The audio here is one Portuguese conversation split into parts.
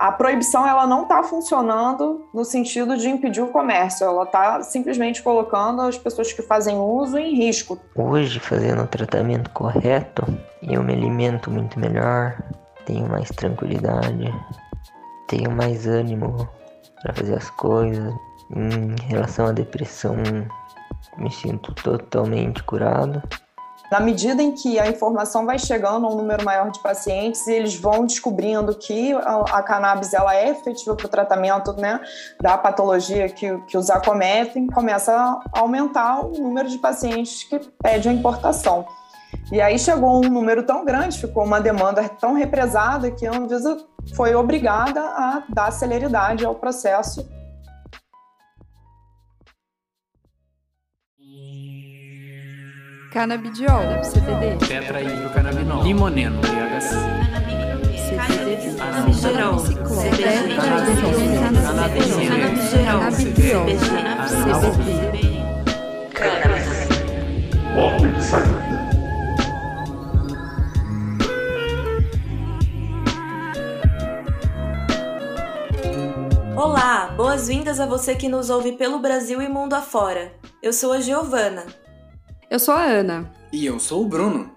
a proibição ela não está funcionando no sentido de impedir o comércio, ela está simplesmente colocando as pessoas que fazem uso em risco. Hoje, fazendo o tratamento correto, eu me alimento muito melhor, tenho mais tranquilidade, tenho mais ânimo para fazer as coisas. Em relação à depressão, me sinto totalmente curado. Na medida em que a informação vai chegando a um número maior de pacientes e eles vão descobrindo que a, cannabis ela é efetiva para o tratamento né, da patologia que, que os acometem, começa a aumentar o número de pacientes que pedem a importação. E aí chegou um número tão grande, ficou uma demanda tão represada que a Anvisa foi obrigada a dar celeridade ao processo Canabidiol, CBD. Tetrahidrocannabinol. Limoneno, THC. CBD. Canabigerol. CBD. Canabigerol. CBD. Olá, boas-vindas a você que nos ouve pelo Brasil e mundo afora. Eu sou a Giovana. Eu sou a Ana. E eu sou o Bruno.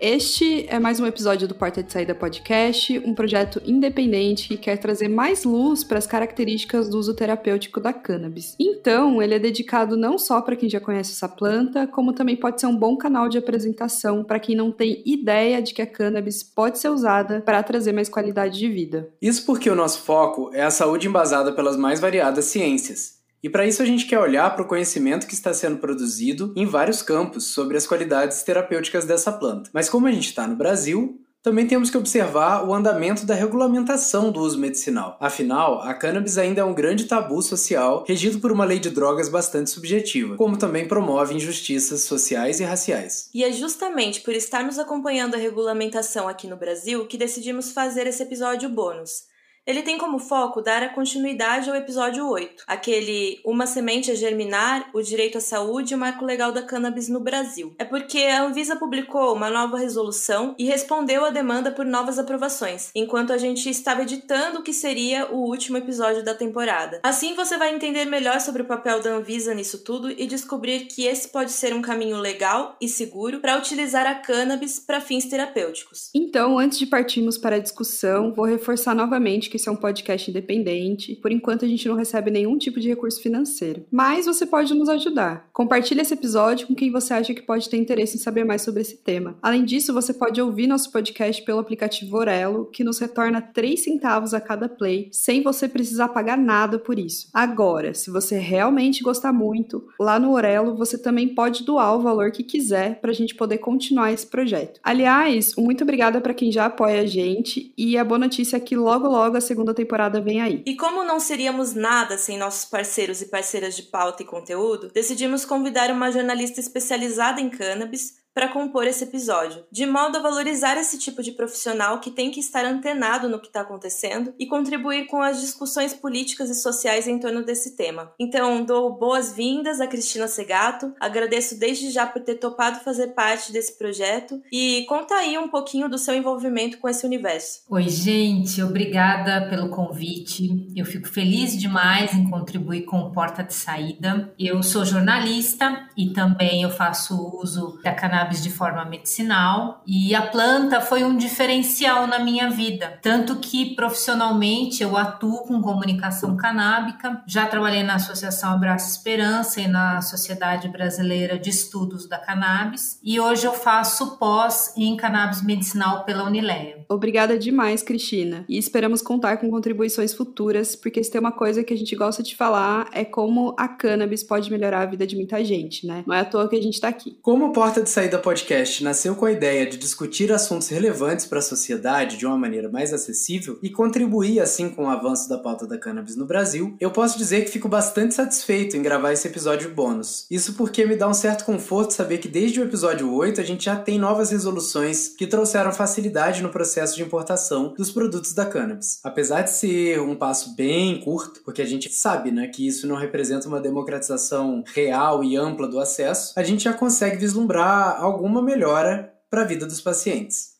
Este é mais um episódio do Porta de Saída Podcast, um projeto independente que quer trazer mais luz para as características do uso terapêutico da cannabis. Então, ele é dedicado não só para quem já conhece essa planta, como também pode ser um bom canal de apresentação para quem não tem ideia de que a cannabis pode ser usada para trazer mais qualidade de vida. Isso porque o nosso foco é a saúde embasada pelas mais variadas ciências. E para isso a gente quer olhar para o conhecimento que está sendo produzido em vários campos sobre as qualidades terapêuticas dessa planta. Mas como a gente está no Brasil, também temos que observar o andamento da regulamentação do uso medicinal. Afinal, a cannabis ainda é um grande tabu social, regido por uma lei de drogas bastante subjetiva, como também promove injustiças sociais e raciais. E é justamente por estarmos acompanhando a regulamentação aqui no Brasil que decidimos fazer esse episódio bônus. Ele tem como foco dar a continuidade ao episódio 8, aquele Uma semente a germinar, o direito à saúde e o marco legal da cannabis no Brasil. É porque a Anvisa publicou uma nova resolução e respondeu à demanda por novas aprovações, enquanto a gente estava editando o que seria o último episódio da temporada. Assim você vai entender melhor sobre o papel da Anvisa nisso tudo e descobrir que esse pode ser um caminho legal e seguro para utilizar a cannabis para fins terapêuticos. Então, antes de partirmos para a discussão, vou reforçar novamente que isso é um podcast independente. Por enquanto, a gente não recebe nenhum tipo de recurso financeiro. Mas você pode nos ajudar. Compartilhe esse episódio com quem você acha que pode ter interesse em saber mais sobre esse tema. Além disso, você pode ouvir nosso podcast pelo aplicativo Orelo, que nos retorna 3 centavos a cada play, sem você precisar pagar nada por isso. Agora, se você realmente gostar muito, lá no Orelo você também pode doar o valor que quiser para a gente poder continuar esse projeto. Aliás, muito obrigada para quem já apoia a gente e a boa notícia é que logo logo a segunda temporada vem aí. E como não seríamos nada sem nossos parceiros e parceiras de pauta e conteúdo, decidimos convidar uma jornalista especializada em cannabis para compor esse episódio, de modo a valorizar esse tipo de profissional que tem que estar antenado no que está acontecendo e contribuir com as discussões políticas e sociais em torno desse tema. Então, dou boas-vindas a Cristina Segato, agradeço desde já por ter topado fazer parte desse projeto e conta aí um pouquinho do seu envolvimento com esse universo. Oi, gente, obrigada pelo convite. Eu fico feliz demais em contribuir com o Porta de Saída. Eu sou jornalista e também eu faço uso da cannabis cannabis de forma medicinal e a planta foi um diferencial na minha vida, tanto que profissionalmente eu atuo com comunicação canábica, já trabalhei na Associação Abraço Esperança e na Sociedade Brasileira de Estudos da Cannabis e hoje eu faço pós em cannabis medicinal pela Unileia. Obrigada demais, Cristina, e esperamos contar com contribuições futuras, porque se tem uma coisa que a gente gosta de falar é como a cannabis pode melhorar a vida de muita gente, né? Não é à toa que a gente tá aqui. Como porta de saída Podcast nasceu com a ideia de discutir assuntos relevantes para a sociedade de uma maneira mais acessível e contribuir assim com o avanço da pauta da cannabis no Brasil, eu posso dizer que fico bastante satisfeito em gravar esse episódio bônus. Isso porque me dá um certo conforto saber que desde o episódio 8 a gente já tem novas resoluções que trouxeram facilidade no processo de importação dos produtos da cannabis. Apesar de ser um passo bem curto, porque a gente sabe né, que isso não representa uma democratização real e ampla do acesso, a gente já consegue vislumbrar alguma melhora para a vida dos pacientes.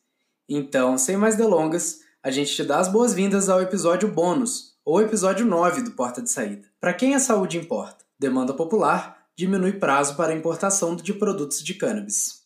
Então, sem mais delongas, a gente te dá as boas-vindas ao episódio bônus, ou episódio 9 do Porta de Saída. Para quem a saúde importa, demanda popular, diminui prazo para importação de produtos de cannabis.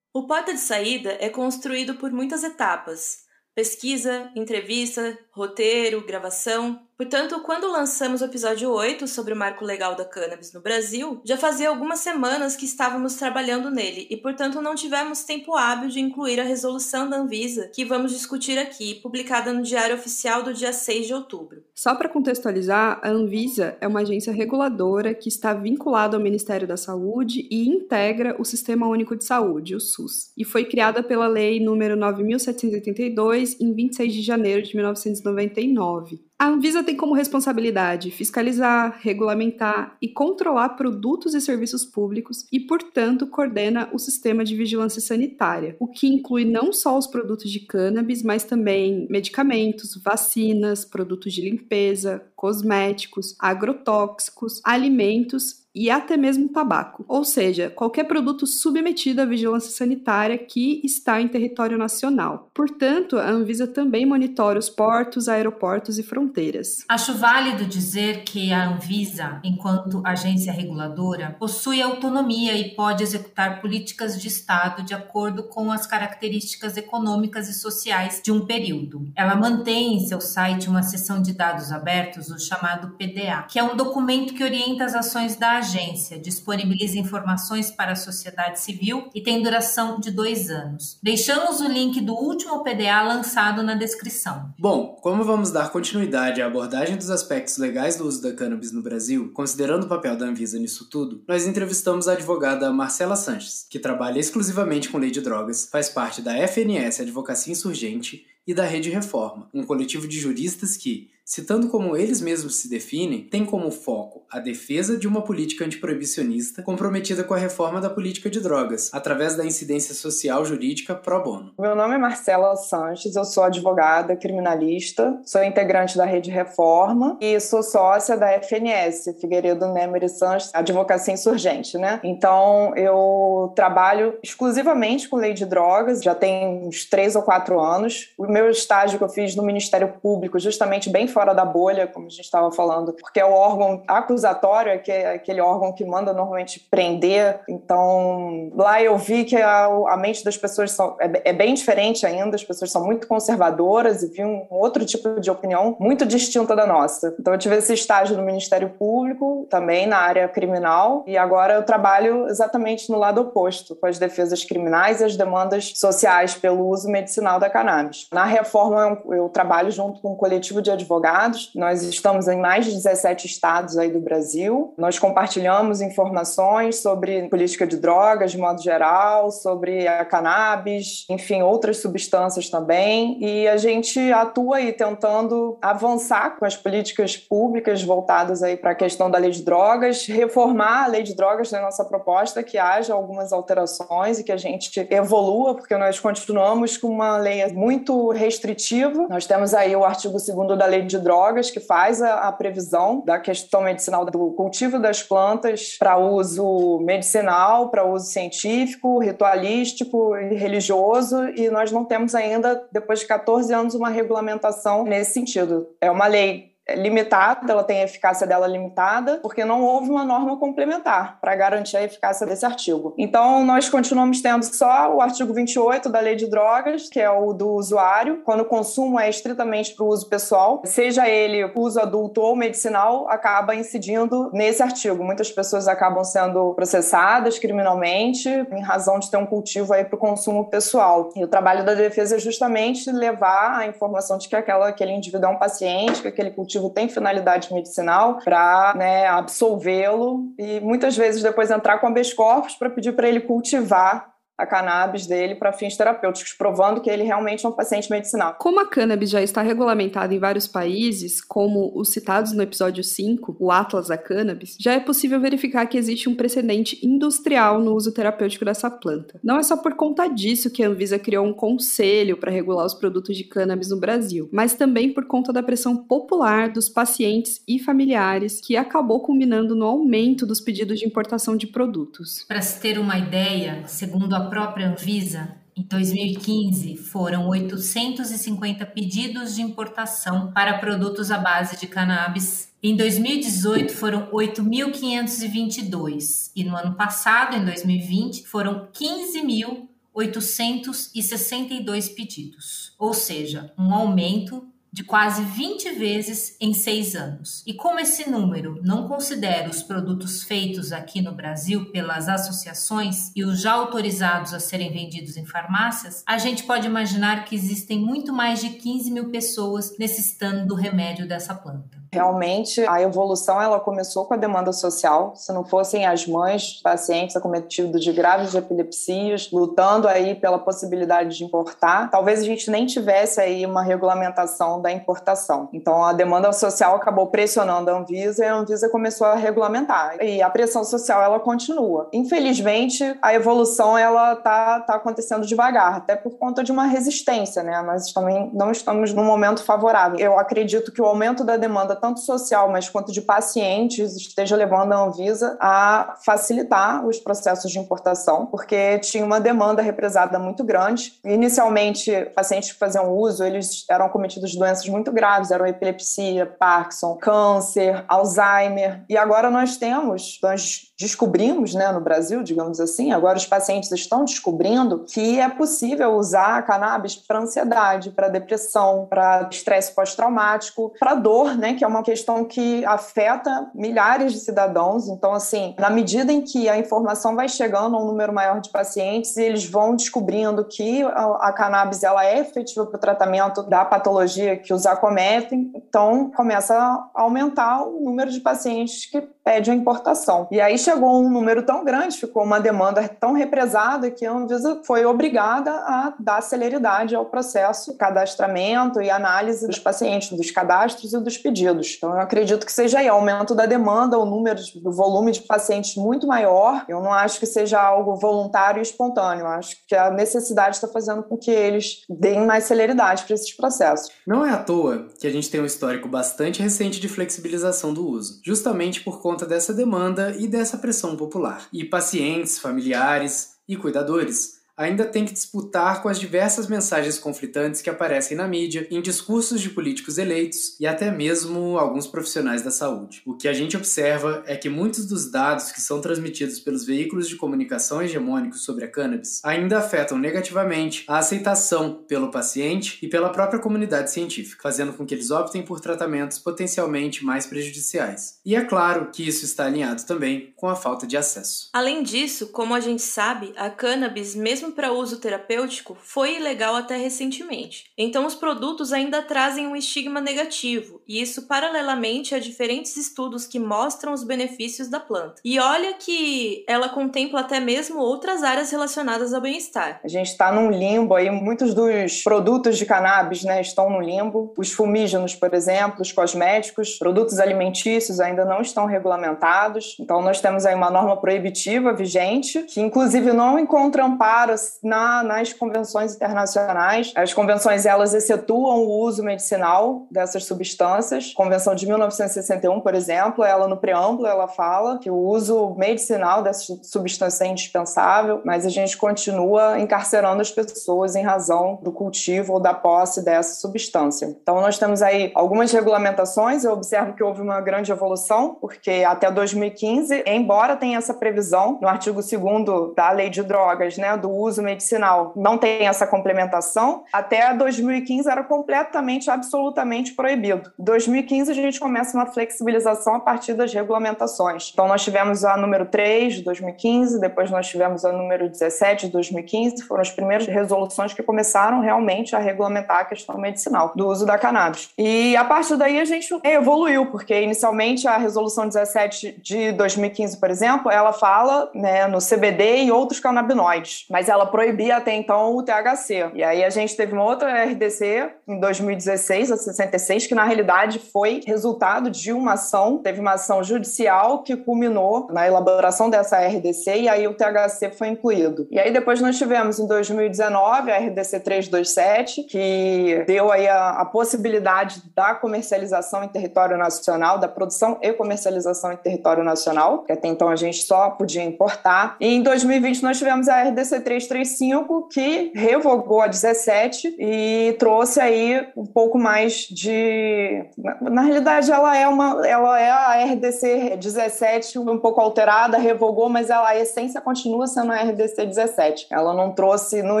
O Porta de Saída é construído por muitas etapas: pesquisa, entrevista, roteiro, gravação, Portanto, quando lançamos o episódio 8 sobre o marco legal da cannabis no Brasil, já fazia algumas semanas que estávamos trabalhando nele e, portanto, não tivemos tempo hábil de incluir a resolução da Anvisa que vamos discutir aqui, publicada no Diário Oficial do dia 6 de outubro. Só para contextualizar, a Anvisa é uma agência reguladora que está vinculada ao Ministério da Saúde e integra o Sistema Único de Saúde, o SUS, e foi criada pela Lei número 9782 em 26 de janeiro de 1999. A Anvisa tem como responsabilidade fiscalizar, regulamentar e controlar produtos e serviços públicos e, portanto, coordena o sistema de vigilância sanitária, o que inclui não só os produtos de cannabis, mas também medicamentos, vacinas, produtos de limpeza, cosméticos, agrotóxicos, alimentos e até mesmo tabaco, ou seja, qualquer produto submetido à vigilância sanitária que está em território nacional. Portanto, a Anvisa também monitora os portos, aeroportos e fronteiras. Acho válido dizer que a Anvisa, enquanto agência reguladora, possui autonomia e pode executar políticas de Estado de acordo com as características econômicas e sociais de um período. Ela mantém em seu site uma seção de dados abertos, o chamado PDA, que é um documento que orienta as ações da agência, disponibiliza informações para a sociedade civil e tem duração de dois anos. Deixamos o link do último PDA lançado na descrição. Bom, como vamos dar continuidade à abordagem dos aspectos legais do uso da cannabis no Brasil, considerando o papel da Anvisa nisso tudo, nós entrevistamos a advogada Marcela Sanches, que trabalha exclusivamente com lei de drogas, faz parte da FNS Advocacia Insurgente e da Rede Reforma, um coletivo de juristas que, citando como eles mesmos se definem, tem como foco a defesa de uma política antiproibicionista comprometida com a reforma da política de drogas, através da incidência social jurídica pro bono. Meu nome é Marcela Sanches, eu sou advogada criminalista, sou integrante da Rede Reforma e sou sócia da FNS, Figueiredo Nemery Sanches, Advocacia Insurgente, né? Então, eu trabalho exclusivamente com lei de drogas, já tem uns três ou quatro anos. O meu estágio que eu fiz no Ministério Público, justamente bem fora da bolha, como a gente estava falando, porque é o órgão acusatório, que é aquele órgão que manda normalmente prender. Então, lá eu vi que a, a mente das pessoas são, é, é, bem diferente ainda, as pessoas são muito conservadoras e vi um outro tipo de opinião muito distinta da nossa. Então, eu tive esse estágio no Ministério Público, também na área criminal, e agora eu trabalho exatamente no lado oposto, com as defesas criminais e as demandas sociais pelo uso medicinal da cannabis. Na reforma, eu trabalho junto com um coletivo de advogados advogados. Nós estamos em mais de 17 estados aí do Brasil. Nós compartilhamos informações sobre política de drogas de modo geral, sobre a cannabis, enfim, outras substâncias também. E a gente atua aí tentando avançar com as políticas públicas voltadas aí para a questão da lei de drogas, reformar a lei de drogas na nossa proposta, que haja algumas alterações e que a gente evolua, porque nós continuamos com uma lei muito restritiva. Nós temos aí o artigo 2 da lei de drogas, que faz a, a previsão da questão medicinal do cultivo das plantas para uso medicinal, para uso científico, ritualístico e religioso, e nós não temos ainda, depois de 14 anos, uma regulamentação nesse sentido. É uma lei limitada, ela tem a eficácia dela limitada, porque não houve uma norma complementar para garantir a eficácia desse artigo. Então, nós continuamos tendo só o artigo 28 da Lei de Drogas, que é o do usuário, quando o consumo é estritamente para o uso pessoal, seja ele uso adulto ou medicinal, acaba incidindo nesse artigo. Muitas pessoas acabam sendo processadas criminalmente em razão de ter um cultivo aí para o consumo pessoal. E o trabalho da defesa é justamente levar a informação de que aquela, aquele indivíduo é um paciente, que aquele cultivo tem finalidade medicinal para né, absolvê-lo e muitas vezes depois entrar com habeas corpus para pedir para ele cultivar a cannabis dele para fins terapêuticos, provando que ele realmente é um paciente medicinal. Como a cannabis já está regulamentada em vários países, como os citados no episódio 5, o Atlas da Cannabis, já é possível verificar que existe um precedente industrial no uso terapêutico dessa planta. Não é só por conta disso que a Anvisa criou um conselho para regular os produtos de cannabis no Brasil, mas também por conta da pressão popular dos pacientes e familiares, que acabou culminando no aumento dos pedidos de importação de produtos. Para se ter uma ideia, segundo a própria Anvisa, em 2015, foram 850 pedidos de importação para produtos à base de cannabis. Em 2018, foram 8.522. E no ano passado, em 2020, foram 15.862 pedidos. Ou seja, um aumento de quase 20 vezes em seis anos. E como esse número não considera os produtos feitos aqui no Brasil pelas associações e os já autorizados a serem vendidos em farmácias, a gente pode imaginar que existem muito mais de 15 mil pessoas necessitando do remédio dessa planta. Realmente, a evolução ela começou com a demanda social. Se não fossem as mães pacientes acometidos de graves epilepsias, lutando aí pela possibilidade de importar, talvez a gente nem tivesse aí uma regulamentação da importação. Então, a demanda social acabou pressionando a Anvisa e a Anvisa começou a regulamentar. E a pressão social ela continua. Infelizmente, a evolução ela tá, tá acontecendo devagar, até por conta de uma resistência, né? Nós também não estamos num momento favorável. Eu acredito que o aumento da demanda tanto social, mas quanto de pacientes, esteja levando a Anvisa a facilitar os processos de importação, porque tinha uma demanda represada muito grande. Inicialmente, pacientes que faziam uso, eles eram cometidos de doenças muito graves, eram epilepsia, Parkinson, câncer, Alzheimer, e agora nós temos, nós descobrimos, né, no Brasil, digamos assim, agora os pacientes estão descobrindo que é possível usar a cannabis para ansiedade, para depressão, para estresse pós-traumático, para dor, né, que é uma questão que afeta milhares de cidadãos. Então, assim, na medida em que a informação vai chegando a um número maior de pacientes, eles vão descobrindo que a, cannabis ela é efetiva para o tratamento da patologia que os acometem, então começa a aumentar o número de pacientes que pedem a importação. E aí chegou um número tão grande, ficou uma demanda tão represada que a Anvisa foi obrigada a dar celeridade ao processo, cadastramento e análise dos pacientes, dos cadastros e dos pedidos. Então, eu acredito que seja aí aumento da demanda, o número, o volume de pacientes muito maior. Eu não acho que seja algo voluntário e espontâneo. Eu acho que a necessidade está fazendo com que eles deem mais celeridade para esses processos. Não é à toa que a gente tem um histórico bastante recente de flexibilização do uso, justamente por conta dessa demanda e dessa essa pressão popular. E pacientes, familiares e cuidadores ainda tem que disputar com as diversas mensagens conflitantes que aparecem na mídia, em discursos de políticos eleitos e até mesmo alguns profissionais da saúde. O que a gente observa é que muitos dos dados que são transmitidos pelos veículos de comunicação hegemônicos sobre a cannabis ainda afetam negativamente a aceitação pelo paciente e pela própria comunidade científica, fazendo com que eles optem por tratamentos potencialmente mais prejudiciais. E é claro que isso está alinhado também com a falta de acesso. Além disso, como a gente sabe, a cannabis, mesmo mesmo para uso terapêutico, foi ilegal até recentemente. Então, os produtos ainda trazem um estigma negativo, e isso paralelamente a diferentes estudos que mostram os benefícios da planta. E olha que ela contempla até mesmo outras áreas relacionadas ao bem-estar. A gente está num limbo aí, muitos dos produtos de cannabis né, estão no limbo. Os fumígenos, por exemplo, os cosméticos, produtos alimentícios ainda não estão regulamentados. Então, nós temos aí uma norma proibitiva vigente, que inclusive não encontra amparo na, nas convenções internacionais. As convenções, elas excetuam o uso medicinal dessas substâncias. Convenção de 1961, por exemplo, ela no preâmbulo, ela fala que o uso medicinal dessas substâncias é indispensável, mas a gente continua encarcerando as pessoas em razão do cultivo ou da posse dessa substância. Então, nós temos aí algumas regulamentações, eu observo que houve uma grande evolução, porque até 2015, embora tenha essa previsão no artigo 2 da Lei de Drogas, né, do uso medicinal não tem essa complementação, até 2015 era completamente, absolutamente proibido. Em 2015 a gente começa uma flexibilização a partir das regulamentações. Então nós tivemos a número 3 de 2015, depois nós tivemos a número 17 de 2015, foram as primeiras resoluções que começaram realmente a regulamentar a questão medicinal do uso da cannabis. E a partir daí a gente evoluiu, porque inicialmente a resolução 17 de 2015, por exemplo, ela fala né, no CBD e outros canabinoides, mas ela ela proibia até então o THC. E aí a gente teve uma outra RDC em 2016, a 66, que na realidade foi resultado de uma ação, teve uma ação judicial que culminou na elaboração dessa RDC e aí o THC foi incluído. E aí depois nós tivemos em 2019 a RDC 327, que deu aí a, a possibilidade da comercialização em território nacional, da produção e comercialização em território nacional, que até então a gente só podia importar. E em 2020 nós tivemos a RDC 335, que revogou a 17 e trouxe aí um pouco mais de. Na, realidade, ela é uma. Ela é a RDC 17 um pouco alterada, revogou, mas ela, a essência continua sendo a RDC 17. Ela não trouxe, não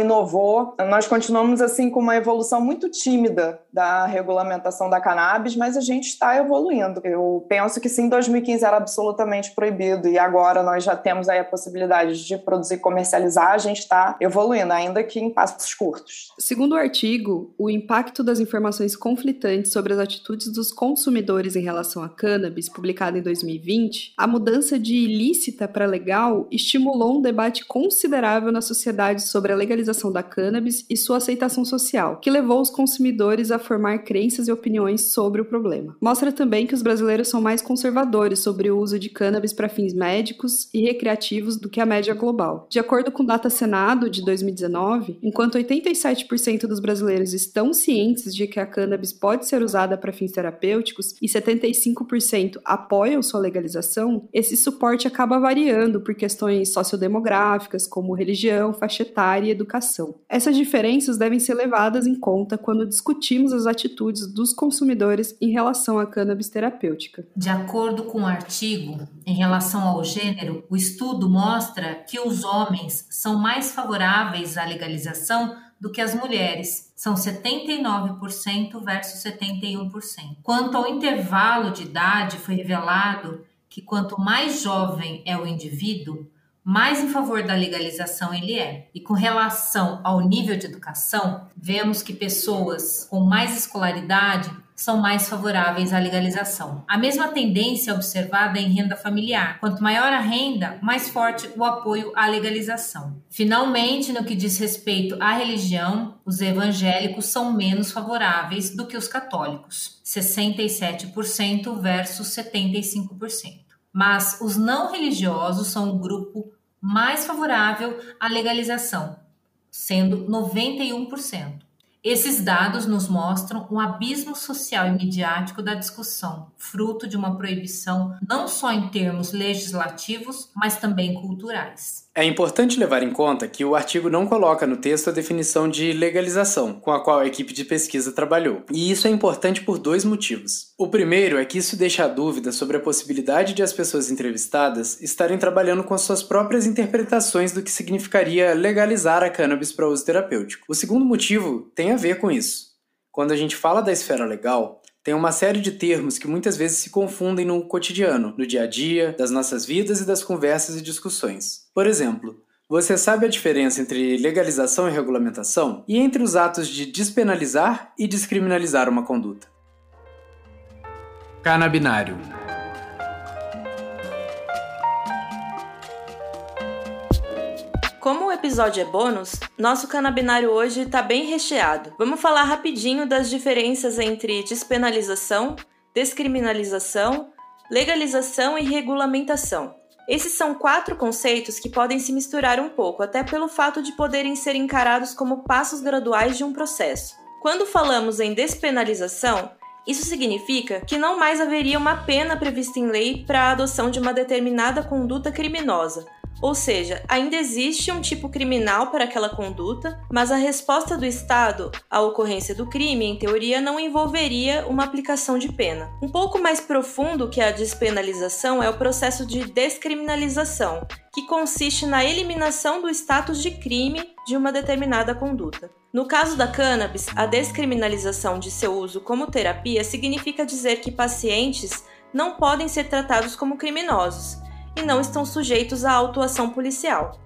inovou. Nós continuamos assim com uma evolução muito tímida da regulamentação da cannabis, mas a gente está evoluindo. Eu penso que sim, em 2015 era absolutamente proibido e agora nós já temos aí a possibilidade de produzir e comercializar, a gente está evoluindo, ainda que em passos curtos. Segundo o artigo, o impacto das informações conflitantes sobre as atitudes dos consumidores em relação à cannabis, publicado em 2020, a mudança de ilícita para legal estimulou um debate considerável na sociedade sobre a legalização da cannabis e sua aceitação social, que levou os consumidores a formar crenças e opiniões sobre o problema. Mostra também que os brasileiros são mais conservadores sobre o uso de cannabis para fins médicos e recreativos do que a média global. De acordo com Data Senado de 2019, enquanto 87% dos brasileiros estão cientes de que a cannabis pode ser usada para fins terapêuticos e 75% apoiam sua legalização, esse suporte acaba variando por questões sociodemográficas, como religião, faixa etária e educação. Essas diferenças devem ser levadas em conta quando discutimos as atitudes dos consumidores em relação à cannabis terapêutica. De acordo com o artigo, em relação ao gênero, o estudo mostra que os homens são mais favoráveis à legalização do que as mulheres, são 79% versus 71%. Quanto ao intervalo de idade, foi revelado que quanto mais jovem é o indivíduo, mais em favor da legalização ele é. E com relação ao nível de educação, vemos que pessoas com mais escolaridade são mais favoráveis à legalização. A mesma tendência observada em renda familiar. Quanto maior a renda, mais forte o apoio à legalização. Finalmente, no que diz respeito à religião, os evangélicos são menos favoráveis do que os católicos, 67% versus 75%. Mas os não religiosos são o grupo mais favorável à legalização, sendo 91%. Esses dados nos mostram um abismo social e midiático da discussão, fruto de uma proibição não só em termos legislativos, mas também culturais. É importante levar em conta que o artigo não coloca no texto a definição de legalização, com a qual a equipe de pesquisa trabalhou. E isso é importante por dois motivos. O primeiro é que isso deixa a dúvida sobre a possibilidade de as pessoas entrevistadas estarem trabalhando com suas próprias interpretações do que significaria legalizar a cannabis para uso terapêutico. O segundo motivo tem a ver com isso. Quando a gente fala da esfera legal, tem uma série de termos que muitas vezes se confundem no cotidiano, no dia a dia, das nossas vidas e das conversas e discussões. Por exemplo, você sabe a diferença entre legalização e regulamentação? E entre os atos de despenalizar e descriminalizar uma conduta? Canabinário Como o episódio é bônus, nosso canabinário hoje está bem recheado. Vamos falar rapidinho das diferenças entre despenalização, descriminalização, legalização e regulamentação. Esses são quatro conceitos que podem se misturar um pouco, até pelo fato de poderem ser encarados como passos graduais de um processo. Quando falamos em despenalização, isso significa que não mais haveria uma pena prevista em lei para a adoção de uma determinada conduta criminosa, ou seja, ainda existe um tipo criminal para aquela conduta, mas a resposta do Estado à ocorrência do crime, em teoria, não envolveria uma aplicação de pena. Um pouco mais profundo que a despenalização é o processo de descriminalização, que consiste na eliminação do status de crime de uma determinada conduta. No caso da cannabis, a descriminalização de seu uso como terapia significa dizer que pacientes não podem ser tratados como criminosos e não estão sujeitos à autuação policial.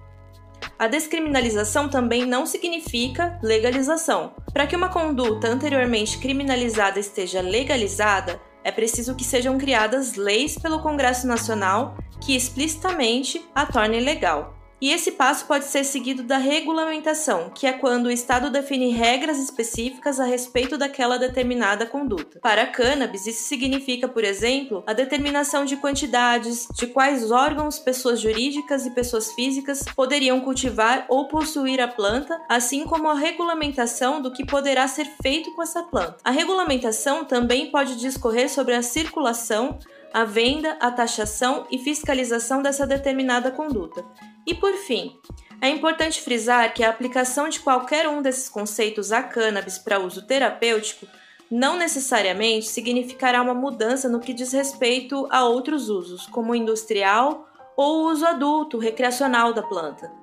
A descriminalização também não significa legalização. Para que uma conduta anteriormente criminalizada esteja legalizada, é preciso que sejam criadas leis pelo Congresso Nacional que explicitamente a tornem legal. E esse passo pode ser seguido da regulamentação, que é quando o Estado define regras específicas a respeito daquela determinada conduta. Para cannabis, isso significa, por exemplo, a determinação de quantidades, de quais órgãos pessoas jurídicas e pessoas físicas poderiam cultivar ou possuir a planta, assim como a regulamentação do que poderá ser feito com essa planta. A regulamentação também pode discorrer sobre a circulação, a venda, a taxação e fiscalização dessa determinada conduta. E por fim, é importante frisar que a aplicação de qualquer um desses conceitos a cannabis para uso terapêutico não necessariamente significará uma mudança no que diz respeito a outros usos, como o industrial ou uso adulto, recreacional da planta.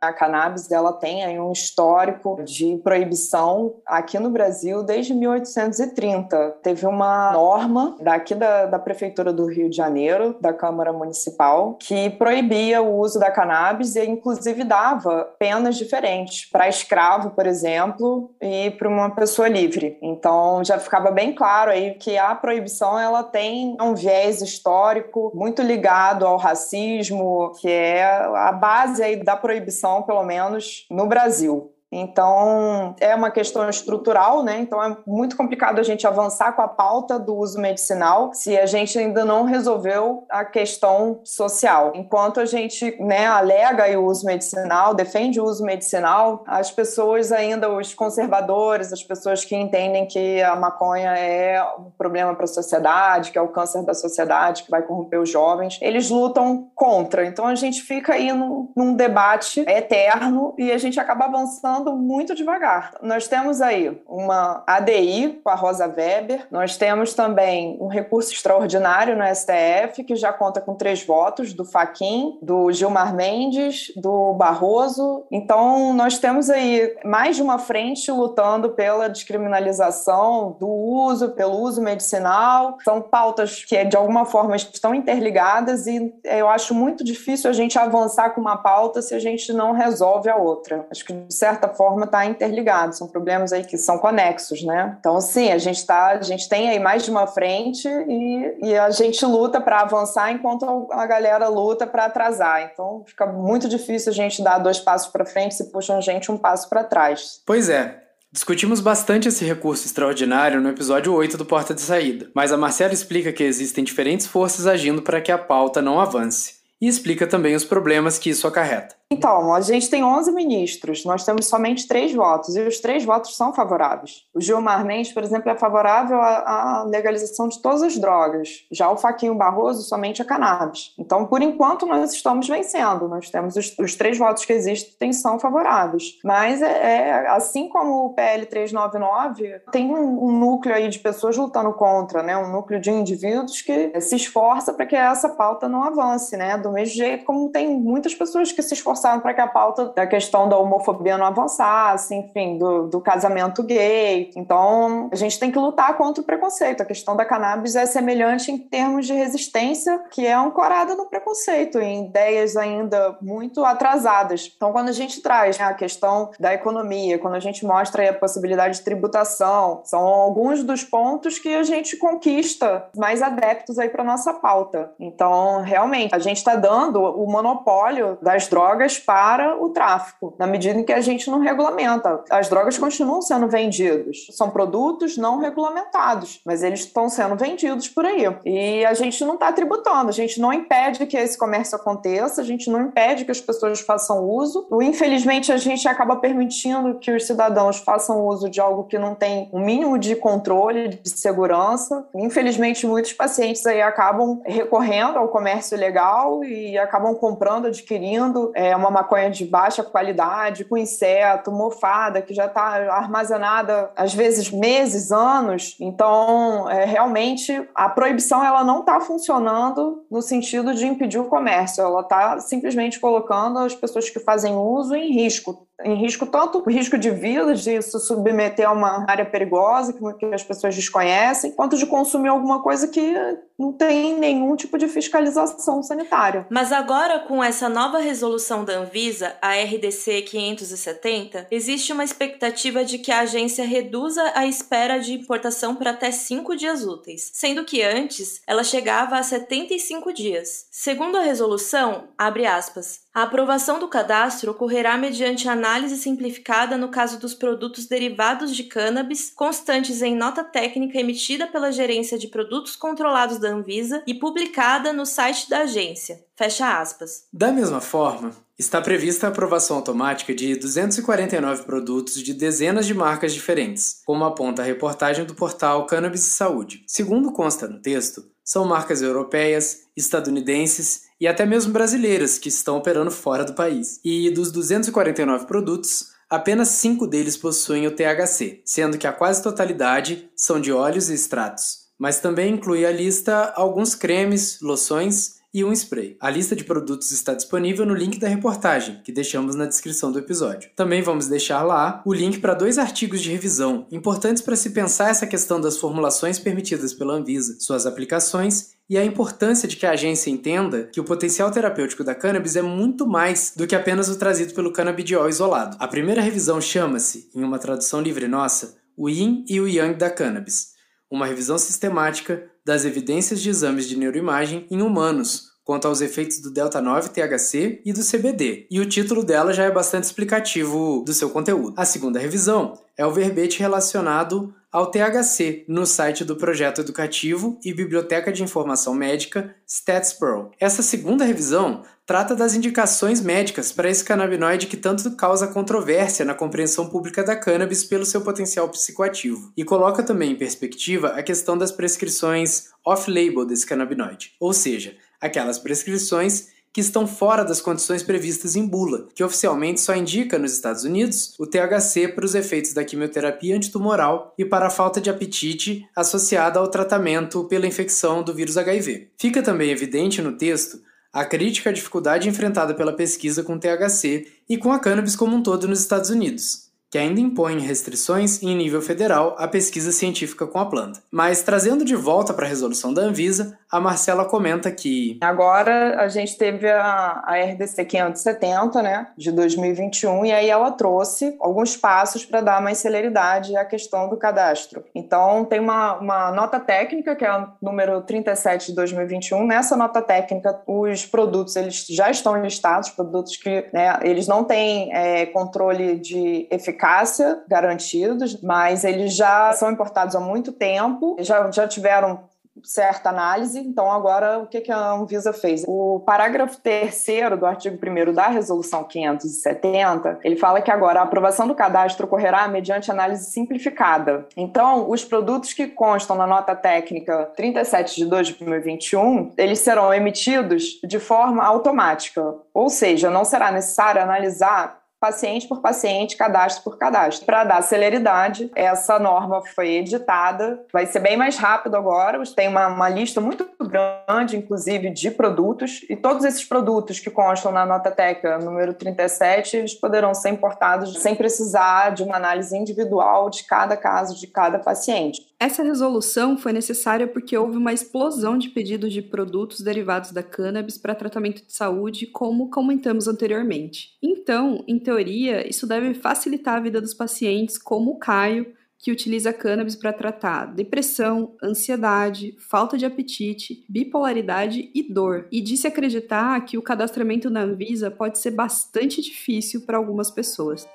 A cannabis ela tem um histórico de proibição aqui no Brasil desde 1830. Teve uma norma daqui da, da Prefeitura do Rio de Janeiro, da Câmara Municipal, que proibia o uso da cannabis e inclusive dava penas diferentes para escravo, por exemplo, e para uma pessoa livre. Então já ficava bem claro aí que a proibição ela tem um viés histórico muito ligado ao racismo, que é a base aí da proibição pelo menos no Brasil. Então, é uma questão estrutural, né? Então, é muito complicado a gente avançar com a pauta do uso medicinal se a gente ainda não resolveu a questão social. Enquanto a gente né, alega o uso medicinal, defende o uso medicinal, as pessoas ainda, os conservadores, as pessoas que entendem que a maconha é um problema para a sociedade, que é o câncer da sociedade, que vai corromper os jovens, eles lutam contra. Então, a gente fica aí num, num debate eterno e a gente acaba avançando muito devagar. Nós temos aí uma ADI com a Rosa Weber, nós temos também um recurso extraordinário no STF, que já conta com três votos, do Faquim, do Gilmar Mendes, do Barroso. Então, nós temos aí mais de uma frente lutando pela descriminalização do uso, pelo uso medicinal. São pautas que, de alguma forma, estão interligadas e eu acho muito difícil a gente avançar com uma pauta se a gente não resolve a outra. Acho que, de certa certa forma, está interligado. São problemas aí que são conexos, né? Então, sim, a gente tá, a gente tem aí mais de uma frente e, e a gente luta para avançar enquanto a galera luta para atrasar. Então, fica muito difícil a gente dar dois passos para frente se puxa a gente um passo para trás. Pois é. Discutimos bastante esse recurso extraordinário no episódio 8 do Porta de Saída, mas a Marcela explica que existem diferentes forças agindo para que a pauta não avance e explica também os problemas que isso acarreta. Então, a gente tem 11 ministros, nós temos somente três votos, e os três votos são favoráveis. O Gilmar Mendes, por exemplo, é favorável à, legalização de todas as drogas. Já o Faquinho Barroso, somente a cannabis. Então, por enquanto, nós estamos vencendo. Nós temos os, os três votos que existem são favoráveis. Mas, é, é assim como o PL 399, tem um, um, núcleo aí de pessoas lutando contra, né? um núcleo de indivíduos que se esforça para que essa pauta não avance, né? do mesmo jeito como tem muitas pessoas que se esforçam esforçaram para que a pauta da questão da homofobia não avançasse, enfim, do, do casamento gay. Então, a gente tem que lutar contra o preconceito. A questão da cannabis é semelhante em termos de resistência, que é ancorada no preconceito, em ideias ainda muito atrasadas. Então, quando a gente traz né, a questão da economia, quando a gente mostra a possibilidade de tributação, são alguns dos pontos que a gente conquista mais adeptos aí para nossa pauta. Então, realmente, a gente está dando o monopólio das drogas drogas para o tráfico, na medida em que a gente não regulamenta. As drogas continuam sendo vendidas. São produtos não regulamentados, mas eles estão sendo vendidos por aí. E a gente não está tributando, a gente não impede que esse comércio aconteça, a gente não impede que as pessoas façam uso. Infelizmente, a gente acaba permitindo que os cidadãos façam uso de algo que não tem o um mínimo de controle, de segurança. Infelizmente, muitos pacientes aí acabam recorrendo ao comércio ilegal e acabam comprando, adquirindo é, uma maconha de baixa qualidade, com inseto, mofada, que já está armazenada às vezes meses, anos. Então, é, realmente, a proibição ela não está funcionando no sentido de impedir o comércio, ela está simplesmente colocando as pessoas que fazem uso em risco. Em risco tanto o risco de vida, de se submeter a uma área perigosa que as pessoas desconhecem, quanto de consumir alguma coisa que não tem nenhum tipo de fiscalização sanitária. Mas agora, com essa nova resolução da Anvisa, a RDC 570, existe uma expectativa de que a agência reduza a espera de importação para até 5 dias úteis, sendo que antes ela chegava a 75 dias. Segundo a resolução, abre aspas, a aprovação do cadastro ocorrerá mediante análise simplificada no caso dos produtos derivados de cannabis, constantes em nota técnica emitida pela Gerência de Produtos Controlados da Anvisa e publicada no site da agência. Fecha aspas. Da mesma forma, está prevista a aprovação automática de 249 produtos de dezenas de marcas diferentes, como aponta a reportagem do portal Cannabis e Saúde. Segundo consta no texto, são marcas europeias, estadunidenses e até mesmo brasileiras que estão operando fora do país. E dos 249 produtos, apenas 5 deles possuem o THC, sendo que a quase totalidade são de óleos e extratos. Mas também inclui a lista alguns cremes, loções e um spray. A lista de produtos está disponível no link da reportagem, que deixamos na descrição do episódio. Também vamos deixar lá o link para dois artigos de revisão, importantes para se pensar essa questão das formulações permitidas pela Anvisa, suas aplicações e a importância de que a agência entenda que o potencial terapêutico da cannabis é muito mais do que apenas o trazido pelo canabidiol isolado. A primeira revisão chama-se, em uma tradução livre nossa, o Yin e o Yang da cannabis, uma revisão sistemática das evidências de exames de neuroimagem em humanos quanto aos efeitos do delta 9 THC e do CBD, e o título dela já é bastante explicativo do seu conteúdo. A segunda revisão é o verbete relacionado ao THC no site do projeto educativo e Biblioteca de Informação Médica StatsPro. Essa segunda revisão trata das indicações médicas para esse canabinoide que tanto causa controvérsia na compreensão pública da cannabis pelo seu potencial psicoativo, e coloca também em perspectiva a questão das prescrições off-label desse canabinoide, ou seja, aquelas prescrições que estão fora das condições previstas em bula, que oficialmente só indica nos Estados Unidos o THC para os efeitos da quimioterapia antitumoral e para a falta de apetite associada ao tratamento pela infecção do vírus HIV. Fica também evidente no texto a crítica à dificuldade enfrentada pela pesquisa com THC e com a cannabis como um todo nos Estados Unidos que ainda impõe restrições em nível federal à pesquisa científica com a planta. Mas trazendo de volta para a resolução da Anvisa, a Marcela comenta que. Agora a gente teve a, a RDC 570, né, de 2021, e aí ela trouxe alguns passos para dar mais celeridade à questão do cadastro. Então, tem uma, uma nota técnica, que é o número 37 de 2021. Nessa nota técnica, os produtos eles já estão listados, produtos que né, eles não têm é, controle de eficácia eficácia garantidos, mas eles já são importados há muito tempo, já, já tiveram certa análise. Então, agora, o que, a Anvisa fez? O parágrafo terceiro do artigo 1 da Resolução 570, ele fala que agora a aprovação do cadastro ocorrerá mediante análise simplificada. Então, os produtos que constam na nota técnica 37 de 2021, eles serão emitidos de forma automática, ou seja, não será necessário analisar paciente por paciente, cadastro por cadastro. Para dar celeridade, essa norma foi editada, vai ser bem mais rápido agora. Tem uma, uma, lista muito grande, inclusive, de produtos, e todos esses produtos que constam na nota técnica número 37, eles poderão ser importados sem precisar de uma análise individual de cada caso, de cada paciente. Essa resolução foi necessária porque houve uma explosão de pedidos de produtos derivados da cannabis para tratamento de saúde, como comentamos anteriormente. Então, em teoria, isso deve facilitar a vida dos pacientes, como o Caio, que utiliza cannabis para tratar depressão, ansiedade, falta de apetite, bipolaridade e dor. E disse acreditar que o cadastramento na Anvisa pode ser bastante difícil para algumas pessoas.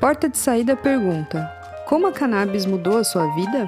Porta de Saída pergunta: Como a cannabis mudou a sua vida?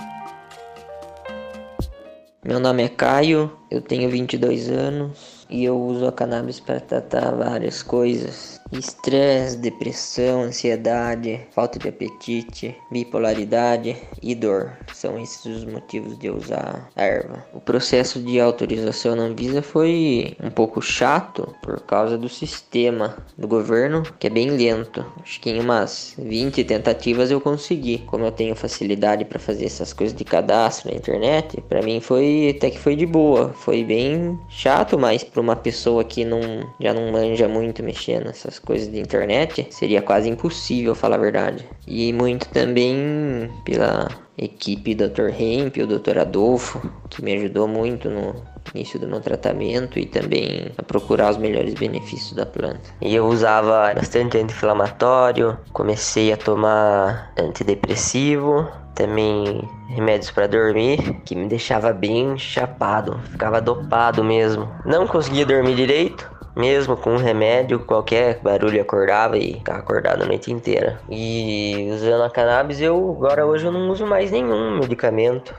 Meu nome é Caio, eu tenho 22 anos e eu uso a cannabis para tratar várias coisas Estresse, depressão, ansiedade, falta de apetite, bipolaridade e dor são esses os motivos de eu usar a erva. O processo de autorização na Anvisa foi um pouco chato por causa do sistema do governo, que é bem lento. Acho que em umas 20 tentativas eu consegui. Como eu tenho facilidade para fazer essas coisas de cadastro na internet, para mim foi até que foi de boa. Foi bem chato, mas para uma pessoa que não, já não manja muito mexer nessas coisas de internet, seria quase impossível falar a verdade. E muito também pela equipe Dr. Hemp, o Dr. Adolfo, que me ajudou muito no início do meu tratamento e também a procurar os melhores benefícios da planta. E eu usava bastante anti-inflamatório, comecei a tomar antidepressivo, também remédios para dormir, que me deixava bem chapado, ficava dopado mesmo. Não conseguia dormir direito, mesmo com um remédio, qualquer barulho acordava e ficava acordado a noite inteira. E usando a cannabis, eu agora hoje eu não uso mais nenhum medicamento,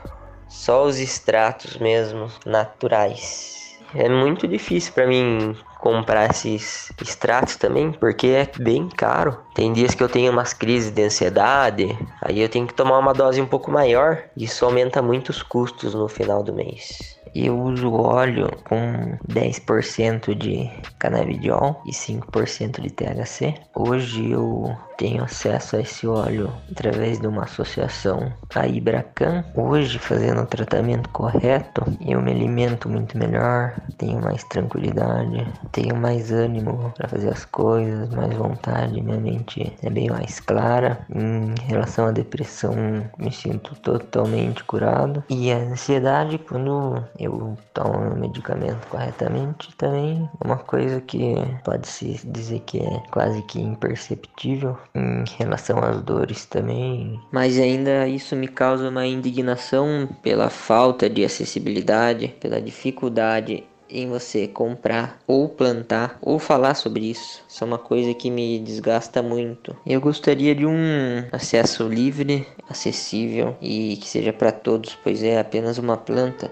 só os extratos mesmo, naturais. É muito difícil para mim comprar esses extratos também, porque é bem caro. Tem dias que eu tenho umas crises de ansiedade, aí eu tenho que tomar uma dose um pouco maior, isso aumenta muito os custos no final do mês. Eu uso óleo com 10% de canabidiol e 5% de THC. Hoje eu tenho acesso a esse óleo através de uma associação, a Ibracan. Hoje, fazendo o tratamento correto, eu me alimento muito melhor, tenho mais tranquilidade, tenho mais ânimo para fazer as coisas, mais vontade, minha mente é bem mais clara. Em relação à depressão, me sinto totalmente curado. E a ansiedade, quando eu tomo o medicamento corretamente, também é uma coisa que pode-se dizer que é quase que imperceptível em relação às dores também. Mas ainda isso me causa uma indignação pela falta de acessibilidade, pela dificuldade em você comprar ou plantar ou falar sobre isso. Isso é uma coisa que me desgasta muito. Eu gostaria de um acesso livre, acessível e que seja para todos, pois é apenas uma planta.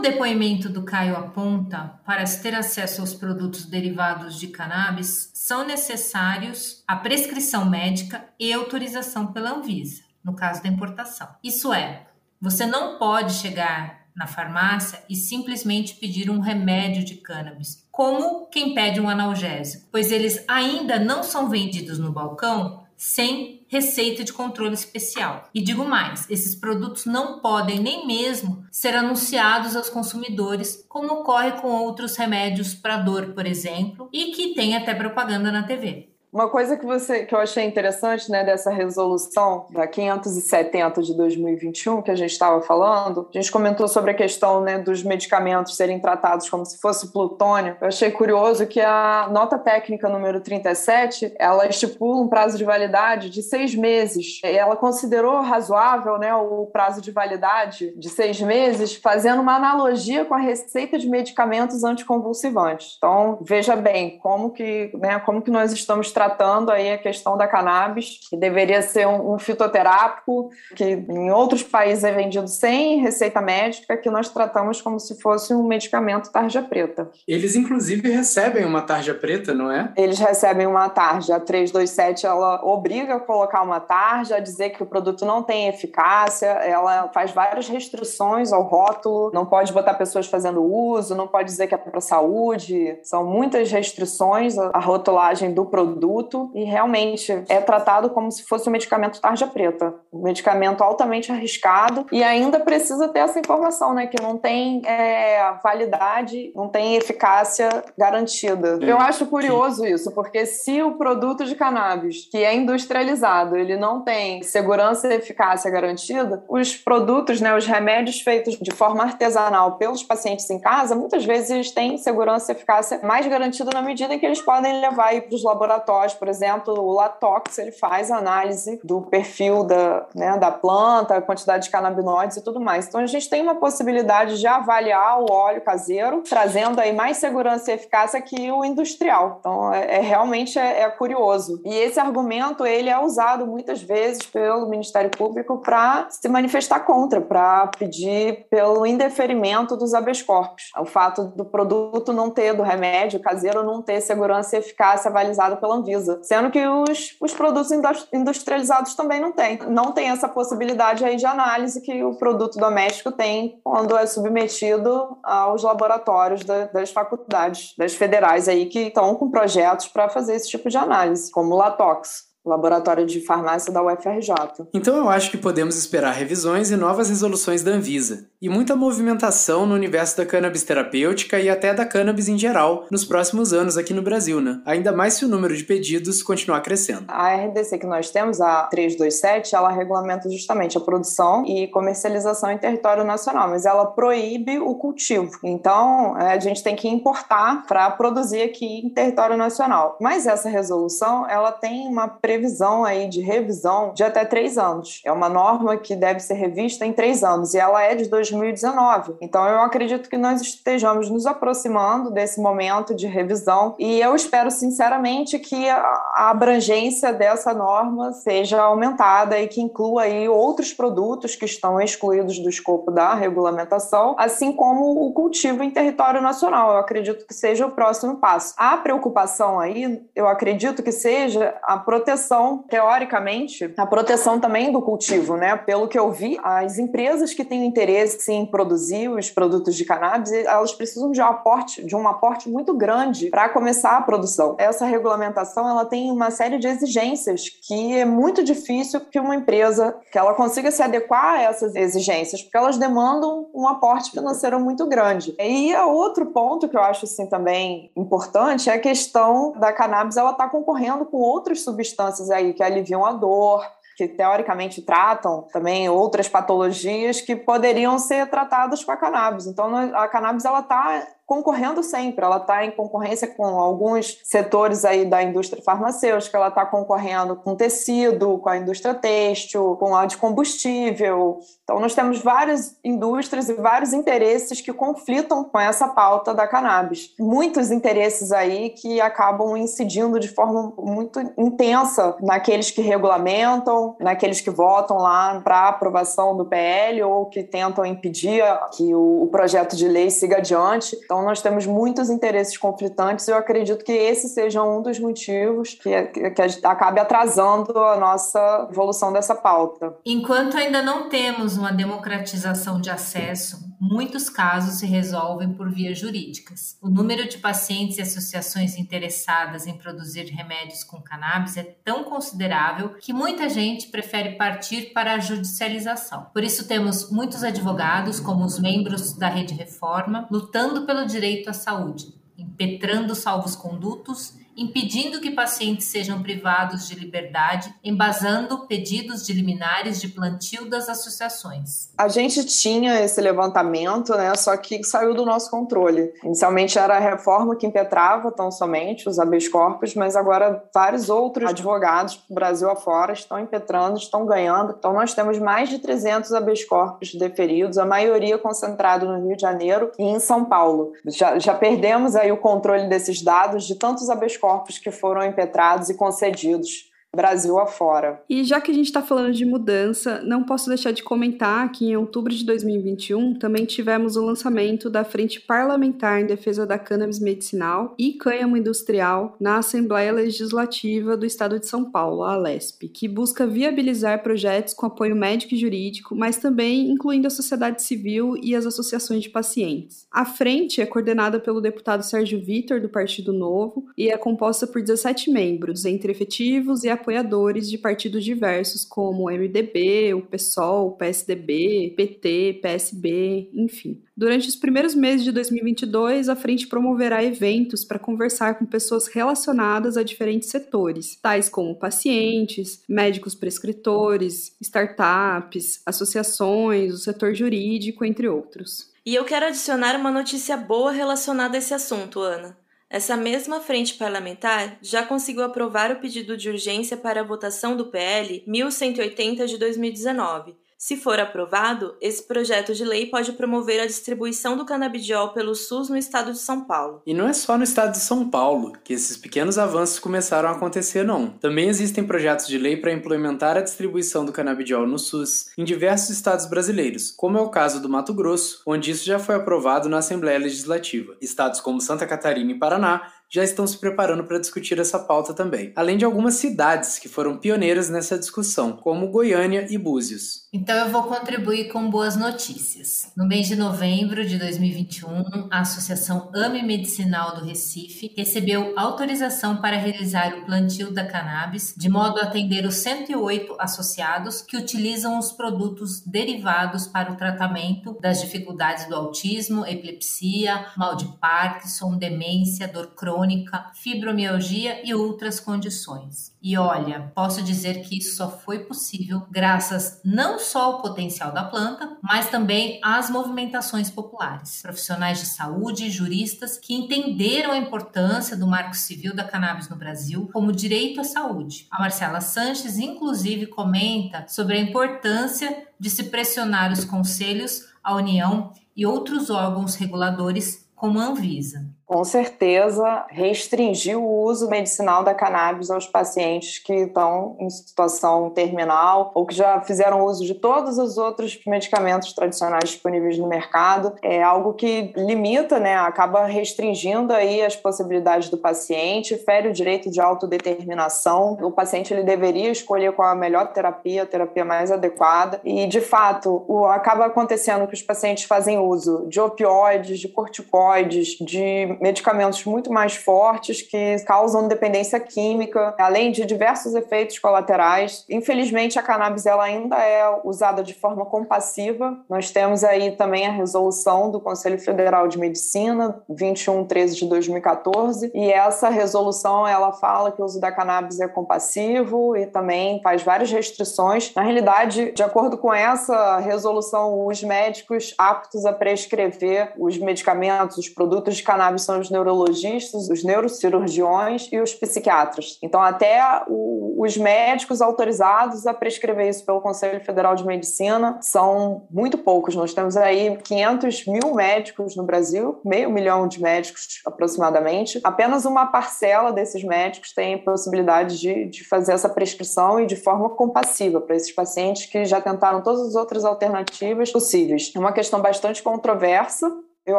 O depoimento do Caio aponta, para se ter acesso aos produtos derivados de cannabis, são necessários a prescrição médica e autorização pela Anvisa, no caso da importação. Isso é, você não pode chegar na farmácia e simplesmente pedir um remédio de cannabis, como quem pede um analgésico, pois eles ainda não são vendidos no balcão sem receita de controle especial. E digo mais, esses produtos não podem nem mesmo ser anunciados aos consumidores, como ocorre com outros remédios para dor, por exemplo, e que tem até propaganda na TV. Uma coisa que, você, que eu achei interessante né, dessa resolução da 570 de 2021, que a gente estava falando, a gente comentou sobre a questão né, dos medicamentos serem tratados como se fosse plutônio. Eu achei curioso que a nota técnica número 37 ela estipula um prazo de validade de seis meses. E ela considerou razoável né, o prazo de validade de seis meses, fazendo uma analogia com a receita de medicamentos anticonvulsivantes. Então, veja bem como que, né, como que nós estamos tratando aí a questão da cannabis, que deveria ser um, um fitoterápico, que em outros países é vendido sem receita médica, que nós tratamos como se fosse um medicamento tarja preta. Eles, inclusive, recebem uma tarja preta, não é? Eles recebem uma tarja. A 327, ela obriga a colocar uma tarja, a dizer que o produto não tem eficácia, ela faz várias restrições ao rótulo, não pode botar pessoas fazendo uso, não pode dizer que é para saúde, são muitas restrições à rotulagem do produto produto e realmente é tratado como se fosse um medicamento tarja preta, um medicamento altamente arriscado e ainda precisa ter essa informação, né, que não tem é, validade, não tem eficácia garantida. Eu acho curioso isso, porque se o produto de cannabis que é industrializado, ele não tem segurança e eficácia garantida, os produtos, né, os remédios feitos de forma artesanal pelos pacientes em casa, muitas vezes eles têm segurança e eficácia mais garantida na medida em que eles podem levar para os laboratórios por exemplo, o Latox, ele faz análise do perfil da, né, da planta, a quantidade de canabinoides e tudo mais. Então, a gente tem uma possibilidade de avaliar o óleo caseiro, trazendo aí mais segurança e eficácia que o industrial. Então, é, é realmente é, é, curioso. E esse argumento, ele é usado muitas vezes pelo Ministério Público para se manifestar contra, para pedir pelo indeferimento dos habeas corpus. O fato do produto não ter, do remédio caseiro não ter segurança e eficácia avalizada pela Anvisa Anvisa, sendo que os, os produtos industrializados também não têm. Não tem essa possibilidade aí de análise que o produto doméstico tem quando é submetido aos laboratórios da, das faculdades, das federais aí, que estão com projetos para fazer esse tipo de análise, como o Latox. Laboratório de farmácia da UFRJ. Então eu acho que podemos esperar revisões e novas resoluções da Anvisa, e muita movimentação no universo da cannabis terapêutica e até da cannabis em geral nos próximos anos aqui no Brasil, né? Ainda mais se o número de pedidos continuar crescendo. A RDC que nós temos, a 327, ela regulamenta justamente a produção e comercialização em território nacional, mas ela proíbe o cultivo. Então, é, a gente tem que importar para produzir aqui em território nacional. Mas essa resolução, ela tem uma previsão aí de revisão de até três anos. É uma norma que deve ser revista em três anos e ela é de 2019. Então, eu acredito que nós estejamos nos aproximando desse momento de revisão e eu espero sinceramente que a abrangência dessa norma seja aumentada e que inclua aí outros produtos que estão excluídos do escopo da regulamentação, assim como o cultivo em território nacional. Eu acredito que seja o próximo passo. A preocupação aí, eu acredito que seja a proteção, teoricamente, a proteção também do cultivo, né? Pelo que eu vi, as empresas que têm interesse em produzir os produtos de cannabis, elas precisam de um aporte, de um aporte muito grande para começar a produção. Essa regulamentação, ela tem uma série de exigências que é muito difícil que uma empresa que ela consiga se adequar a essas exigências, porque elas demandam um aporte financeiro muito grande. E outro ponto que eu acho assim também importante é a questão da cannabis, ela está concorrendo com outras substâncias aí que aliviam a dor, que teoricamente tratam também outras patologias que poderiam ser tratadas com a cannabis. Então, a cannabis ela está concorrendo sempre. Ela está em concorrência com alguns setores aí da indústria farmacêutica, ela está concorrendo com tecido, com a indústria têxtil, com a de combustível. Então, nós temos várias indústrias e vários interesses que conflitam com essa pauta da cannabis. Muitos interesses aí que acabam incidindo de forma muito intensa naqueles que regulamentam, naqueles que votam lá para aprovação do PL ou que tentam impedir que o projeto de lei siga adiante. Então, então, nós temos muitos interesses conflitantes e eu acredito que esse seja um dos motivos que, que acabe atrasando a nossa evolução dessa pauta. Enquanto ainda não temos uma democratização de acesso, muitos casos se resolvem por vias jurídicas. O número de pacientes e associações interessadas em produzir remédios com cannabis é tão considerável que muita gente prefere partir para a judicialização. Por isso, temos muitos advogados, como os membros da Rede Reforma, lutando pelo direito à saúde, impetrando salvos condutos impedindo que pacientes sejam privados de liberdade, embasando pedidos de liminares de plantio das associações. A gente tinha esse levantamento, né, só que saiu do nosso controle. Inicialmente era a reforma que impetrava tão somente os habeas corpus, mas agora vários outros advogados do Brasil afora estão impetrando, estão ganhando. Então nós temos mais de 300 habeas corpus deferidos, a maioria concentrado no Rio de Janeiro e em São Paulo. Já, já perdemos aí o controle desses dados de tantos habeas corpos que foram impetrados e concedidos Brasil afora. E já que a gente está falando de mudança, não posso deixar de comentar que em outubro de 2021 também tivemos o lançamento da Frente Parlamentar em Defesa da Cannabis Medicinal e Cânhamo Industrial na Assembleia Legislativa do Estado de São Paulo, a Alesp, que busca viabilizar projetos com apoio médico e jurídico, mas também incluindo a sociedade civil e as associações de pacientes. A frente é coordenada pelo deputado Sérgio Vitor, do Partido Novo, e é composta por 17 membros, entre efetivos e apoiadores de partidos diversos como o MDB, o PSOL, o PSDB, PT, PSB, enfim. Durante os primeiros meses de 2022, a frente promoverá eventos para conversar com pessoas relacionadas a diferentes setores, tais como pacientes, médicos prescritores, startups, associações, o setor jurídico, entre outros. E eu quero adicionar uma notícia boa relacionada a esse assunto, Ana. Essa mesma frente parlamentar já conseguiu aprovar o pedido de urgência para a votação do PL 1180 de 2019, se for aprovado, esse projeto de lei pode promover a distribuição do canabidiol pelo SUS no estado de São Paulo. E não é só no estado de São Paulo que esses pequenos avanços começaram a acontecer, não. Também existem projetos de lei para implementar a distribuição do canabidiol no SUS em diversos estados brasileiros, como é o caso do Mato Grosso, onde isso já foi aprovado na Assembleia Legislativa. Estados como Santa Catarina e Paraná já estão se preparando para discutir essa pauta também, além de algumas cidades que foram pioneiras nessa discussão, como Goiânia e Búzios. Então eu vou contribuir com boas notícias. No mês de novembro de 2021, a Associação AME Medicinal do Recife recebeu autorização para realizar o plantio da cannabis, de modo a atender os 108 associados que utilizam os produtos derivados para o tratamento das dificuldades do autismo, epilepsia, mal de Parkinson, demência, dor crônica, fibromialgia e outras condições. E olha, posso dizer que isso só foi possível graças não só ao potencial da planta, mas também às movimentações populares. Profissionais de saúde e juristas que entenderam a importância do Marco Civil da cannabis no Brasil como direito à saúde. A Marcela Sanches, inclusive, comenta sobre a importância de se pressionar os conselhos, a União e outros órgãos reguladores como a Anvisa com certeza, restringir o uso medicinal da cannabis aos pacientes que estão em situação terminal ou que já fizeram uso de todos os outros medicamentos tradicionais disponíveis no mercado. É algo que limita, né, acaba restringindo aí as possibilidades do paciente, fere o direito de autodeterminação. O paciente ele deveria escolher qual a melhor terapia, a terapia mais adequada. E, de fato, o, acaba acontecendo que os pacientes fazem uso de opioides, de corticoides, de medicamentos muito mais fortes que causam dependência química, além de diversos efeitos colaterais. Infelizmente, a cannabis ela ainda é usada de forma compassiva. Nós temos aí também a resolução do Conselho Federal de Medicina 2113 de 2014, e essa resolução ela fala que o uso da cannabis é compassivo e também faz várias restrições. Na realidade, de acordo com essa resolução, os médicos aptos a prescrever os medicamentos, os produtos de cannabis são os neurologistas, os neurocirurgiões e os psiquiatras. Então, até o, os médicos autorizados a prescrever isso pelo Conselho Federal de Medicina são muito poucos. Nós temos aí 500 mil médicos no Brasil, meio milhão de médicos aproximadamente. Apenas uma parcela desses médicos tem possibilidade de, de fazer essa prescrição e de forma compassiva para esses pacientes que já tentaram todas as outras alternativas possíveis. É uma questão bastante controversa, eu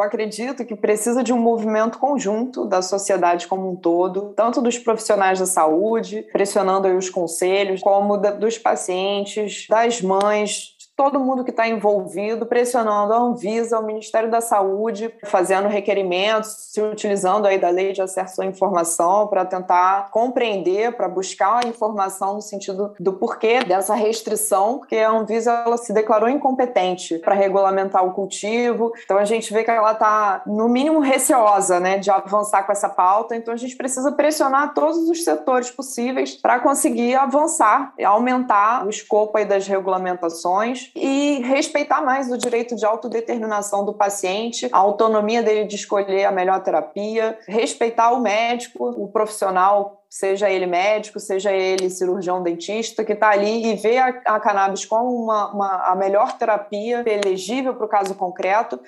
acredito que precisa de um movimento conjunto da sociedade como um todo, tanto dos profissionais da saúde, pressionando os conselhos, como da, dos pacientes, das mães, todo mundo que está envolvido, pressionando a Anvisa, o Ministério da Saúde, fazendo requerimentos, se utilizando aí da lei de acesso à informação para tentar compreender, para buscar a informação no sentido do porquê dessa restrição, porque a Anvisa ela se declarou incompetente para regulamentar o cultivo. Então a gente vê que ela está no mínimo receosa, né, de avançar com essa pauta. Então a gente precisa pressionar todos os setores possíveis para conseguir avançar, aumentar o escopo aí das regulamentações e respeitar mais o direito de autodeterminação do paciente, a autonomia dele de escolher a melhor terapia, respeitar o médico, o profissional seja ele médico, seja ele cirurgião dentista, que está ali e vê a, a cannabis como uma, uma, a melhor terapia elegível para o caso concreto.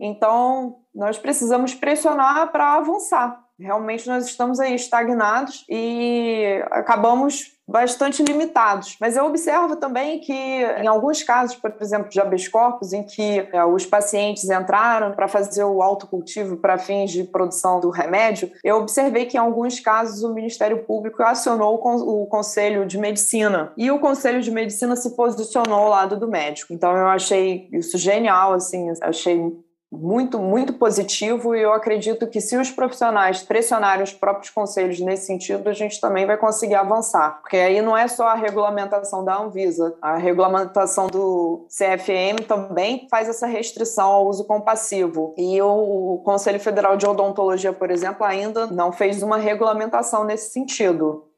Então, nós precisamos pressionar para avançar. Realmente, nós estamos aí estagnados e acabamos bastante limitados. Mas eu observo também que, em alguns casos, por exemplo, de habeas corpus, em que é, os pacientes entraram para fazer o autocultivo para fins de produção do remédio, eu observei que, em alguns casos, o Ministério Público acionou o Conselho de Medicina e o Conselho de Medicina se posicionou ao lado do médico. Então, eu achei isso genial, assim, achei muito, muito positivo e eu acredito que se os profissionais pressionarem os próprios conselhos nesse sentido, a gente também vai conseguir avançar. Porque aí não é só a regulamentação da Anvisa, a regulamentação do CFM também faz essa restrição ao uso compassivo. E o Conselho Federal de Odontologia, por exemplo, ainda não fez uma regulamentação nesse sentido.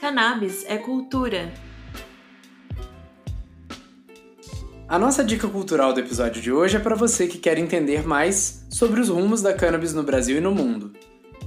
Cannabis é cultura A nossa dica cultural do episódio de hoje é para você que quer entender mais sobre os rumos da cannabis no Brasil e no mundo.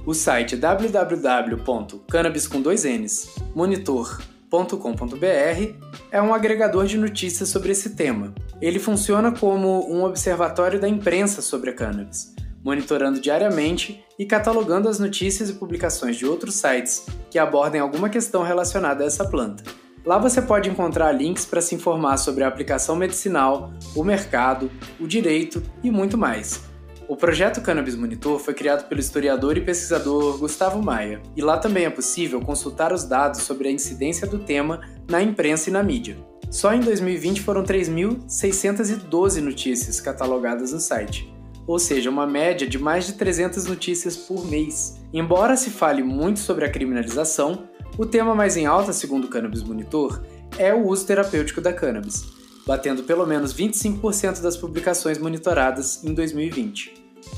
O site www.cannabis.monitor.com.br é um agregador de notícias sobre esse tema. Ele funciona como um observatório da imprensa sobre a cannabis, monitorando diariamente e catalogando as notícias e publicações de outros sites que abordem alguma questão relacionada a essa planta. Lá você pode encontrar links para se informar sobre a aplicação medicinal, o mercado, o direito e muito mais. O projeto Cannabis Monitor foi criado pelo historiador e pesquisador Gustavo Maia, e lá também é possível consultar os dados sobre a incidência do tema na imprensa e na mídia. Só em 2020 foram 3.612 notícias catalogadas no site, ou seja, uma média de mais de 300 notícias por mês. Embora se fale muito sobre a criminalização, o tema mais em alta, segundo o Cannabis Monitor, é o uso terapêutico da cannabis, batendo pelo menos 25% das publicações monitoradas em 2020.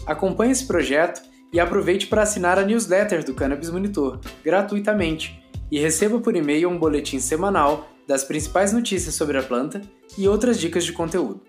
Acompanhe esse projeto e aproveite para assinar a newsletter do Cannabis Monitor, gratuitamente, e receba por e-mail um boletim semanal das principais notícias sobre a planta e outras dicas de conteúdo.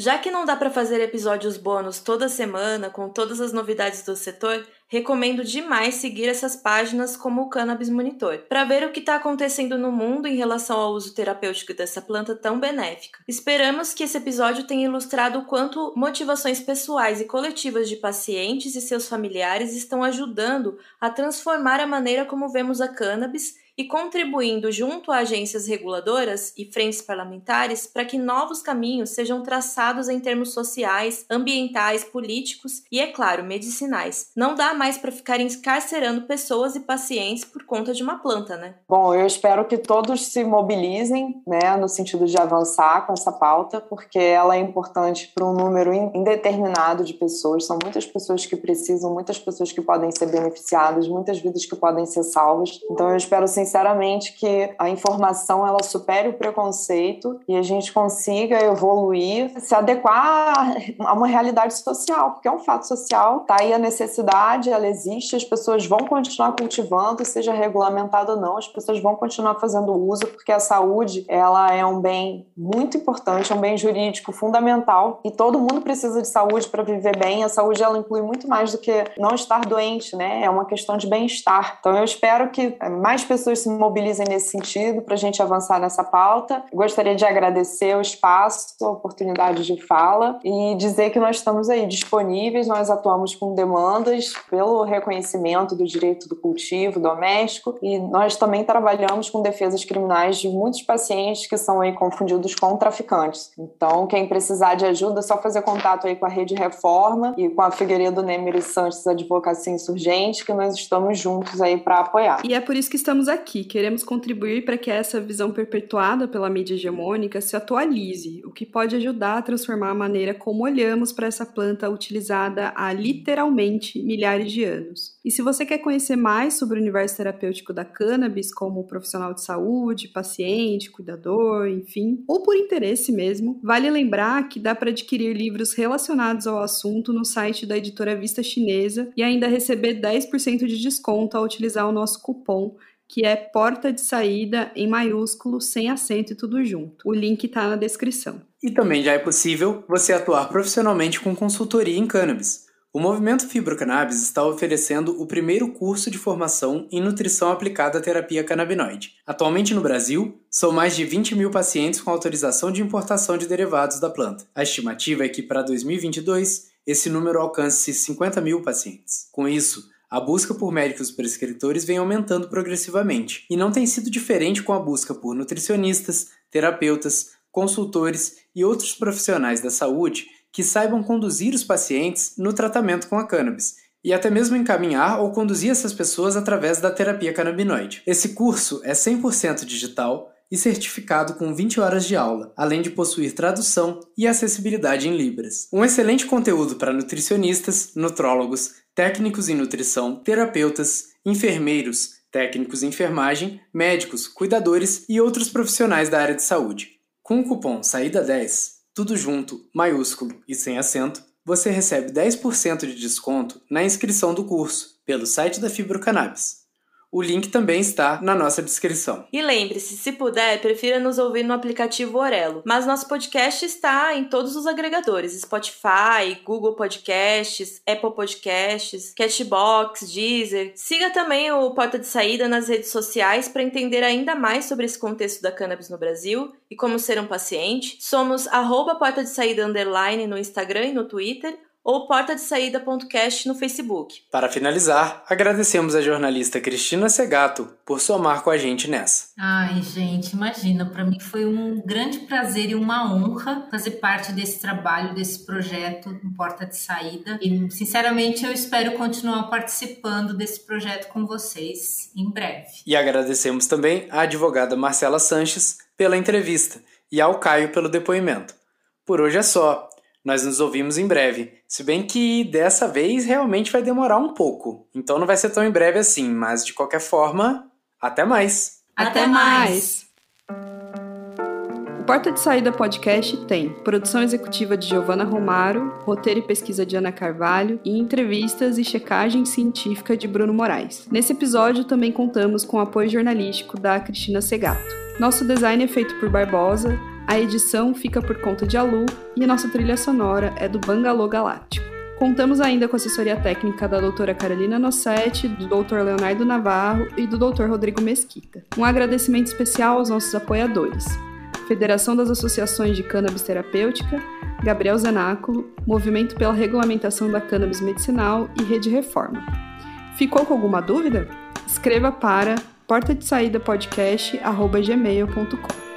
Já que não dá para fazer episódios bônus toda semana com todas as novidades do setor, recomendo demais seguir essas páginas como o Cannabis Monitor, para ver o que está acontecendo no mundo em relação ao uso terapêutico dessa planta tão benéfica. Esperamos que esse episódio tenha ilustrado o quanto motivações pessoais e coletivas de pacientes e seus familiares estão ajudando a transformar a maneira como vemos a cannabis e contribuindo junto a agências reguladoras e frentes parlamentares para que novos caminhos sejam traçados em termos sociais, ambientais, políticos e, é claro, medicinais. Não dá mais para ficar encarcerando pessoas e pacientes por conta de uma planta, né? Bom, eu espero que todos se mobilizem, né, no sentido de avançar com essa pauta, porque ela é importante para um número indeterminado de pessoas. São muitas pessoas que precisam, muitas pessoas que podem ser beneficiadas, muitas vidas que podem ser salvas. Então, eu espero, sim, sinceramente que a informação ela supere o preconceito e a gente consiga evoluir, se adequar a uma realidade social, porque é um fato social, tá aí a necessidade, ela existe, as pessoas vão continuar cultivando, seja regulamentado ou não, as pessoas vão continuar fazendo uso, porque a saúde, ela é um bem muito importante, é um bem jurídico fundamental e todo mundo precisa de saúde para viver bem. A saúde ela inclui muito mais do que não estar doente, né? É uma questão de bem-estar. Então eu espero que mais pessoas se mobilizem nesse sentido para a gente avançar nessa pauta. Gostaria de agradecer o espaço, a oportunidade de fala e dizer que nós estamos aí disponíveis, nós atuamos com demandas pelo reconhecimento do direito do cultivo doméstico e nós também trabalhamos com defesas criminais de muitos pacientes que são aí confundidos com traficantes. Então, quem precisar de ajuda, é só fazer contato aí com a Rede Reforma e com a Figueiredo Nemery Santos Advocacia Insurgente, que nós estamos juntos aí para apoiar. E é por isso que estamos aqui aqui queremos contribuir para que essa visão perpetuada pela mídia hegemônica se atualize, o que pode ajudar a transformar a maneira como olhamos para essa planta utilizada há literalmente milhares de anos. E se você quer conhecer mais sobre o universo terapêutico da cannabis, como profissional de saúde, paciente, cuidador, enfim, ou por interesse mesmo, vale lembrar que dá para adquirir livros relacionados ao assunto no site da editora Vista Chinesa e ainda receber 10% de desconto ao utilizar o nosso cupom que é porta de saída em maiúsculo, sem acento e tudo junto. O link está na descrição. E também já é possível você atuar profissionalmente com consultoria em cannabis. O movimento Fibrocannabis está oferecendo o primeiro curso de formação em nutrição aplicada à terapia canabinoide. Atualmente no Brasil, são mais de 20 mil pacientes com autorização de importação de derivados da planta. A estimativa é que para 2022 esse número alcance 50 mil pacientes. Com isso, a busca por médicos prescritores vem aumentando progressivamente, e não tem sido diferente com a busca por nutricionistas, terapeutas, consultores e outros profissionais da saúde que saibam conduzir os pacientes no tratamento com a cannabis e até mesmo encaminhar ou conduzir essas pessoas através da terapia canabinoide. Esse curso é 100% digital e certificado com 20 horas de aula, além de possuir tradução e acessibilidade em Libras. Um excelente conteúdo para nutricionistas, nutrólogos, técnicos em nutrição, terapeutas, enfermeiros, técnicos em enfermagem, médicos, cuidadores e outros profissionais da área de saúde. Com o cupom SAÍDA10, tudo junto, maiúsculo e sem acento, você recebe 10% de desconto na inscrição do curso pelo site da Fibrocannabis. O link também está na nossa descrição. E lembre-se, se puder, prefira nos ouvir no aplicativo Orelo. Mas nosso podcast está em todos os agregadores: Spotify, Google Podcasts, Apple Podcasts, Cashbox, Deezer. Siga também o Porta de Saída nas redes sociais para entender ainda mais sobre esse contexto da cannabis no Brasil e como ser um paciente. Somos arroba Porta de Saída Underline no Instagram e no Twitter ou portadesaída.cast no Facebook. Para finalizar, agradecemos a jornalista Cristina Segato por somar com a gente nessa. Ai, gente, imagina, para mim foi um grande prazer e uma honra fazer parte desse trabalho, desse projeto no Porta de Saída. E, sinceramente, eu espero continuar participando desse projeto com vocês em breve. E agradecemos também à advogada Marcela Sanches pela entrevista e ao Caio pelo depoimento. Por hoje é só. Nós nos ouvimos em breve. Se bem que dessa vez realmente vai demorar um pouco. Então não vai ser tão em breve assim, mas de qualquer forma, até mais. Até, mais. O Porta de Saída Podcast tem produção executiva de Giovana Romaro, roteiro e pesquisa de Ana Carvalho e entrevistas e checagem científica de Bruno Moraes. Nesse episódio também contamos com o apoio jornalístico da Cristina Segato. Nosso design é feito por Barbosa, a edição fica por conta de Alu e a nossa trilha sonora é do Bangalô Galáctico. Contamos ainda com a assessoria técnica da doutora Carolina Nossetti, do doutor Leonardo Navarro e do doutor Rodrigo Mesquita. Um agradecimento especial aos nossos apoiadores. Federação das Associações de Cannabis Terapêutica, Gabriel Zenáculo, Movimento pela Regulamentação da Cannabis Medicinal e Rede Reforma. Ficou com alguma dúvida? Escreva para porta de saída podcast@gmail.com.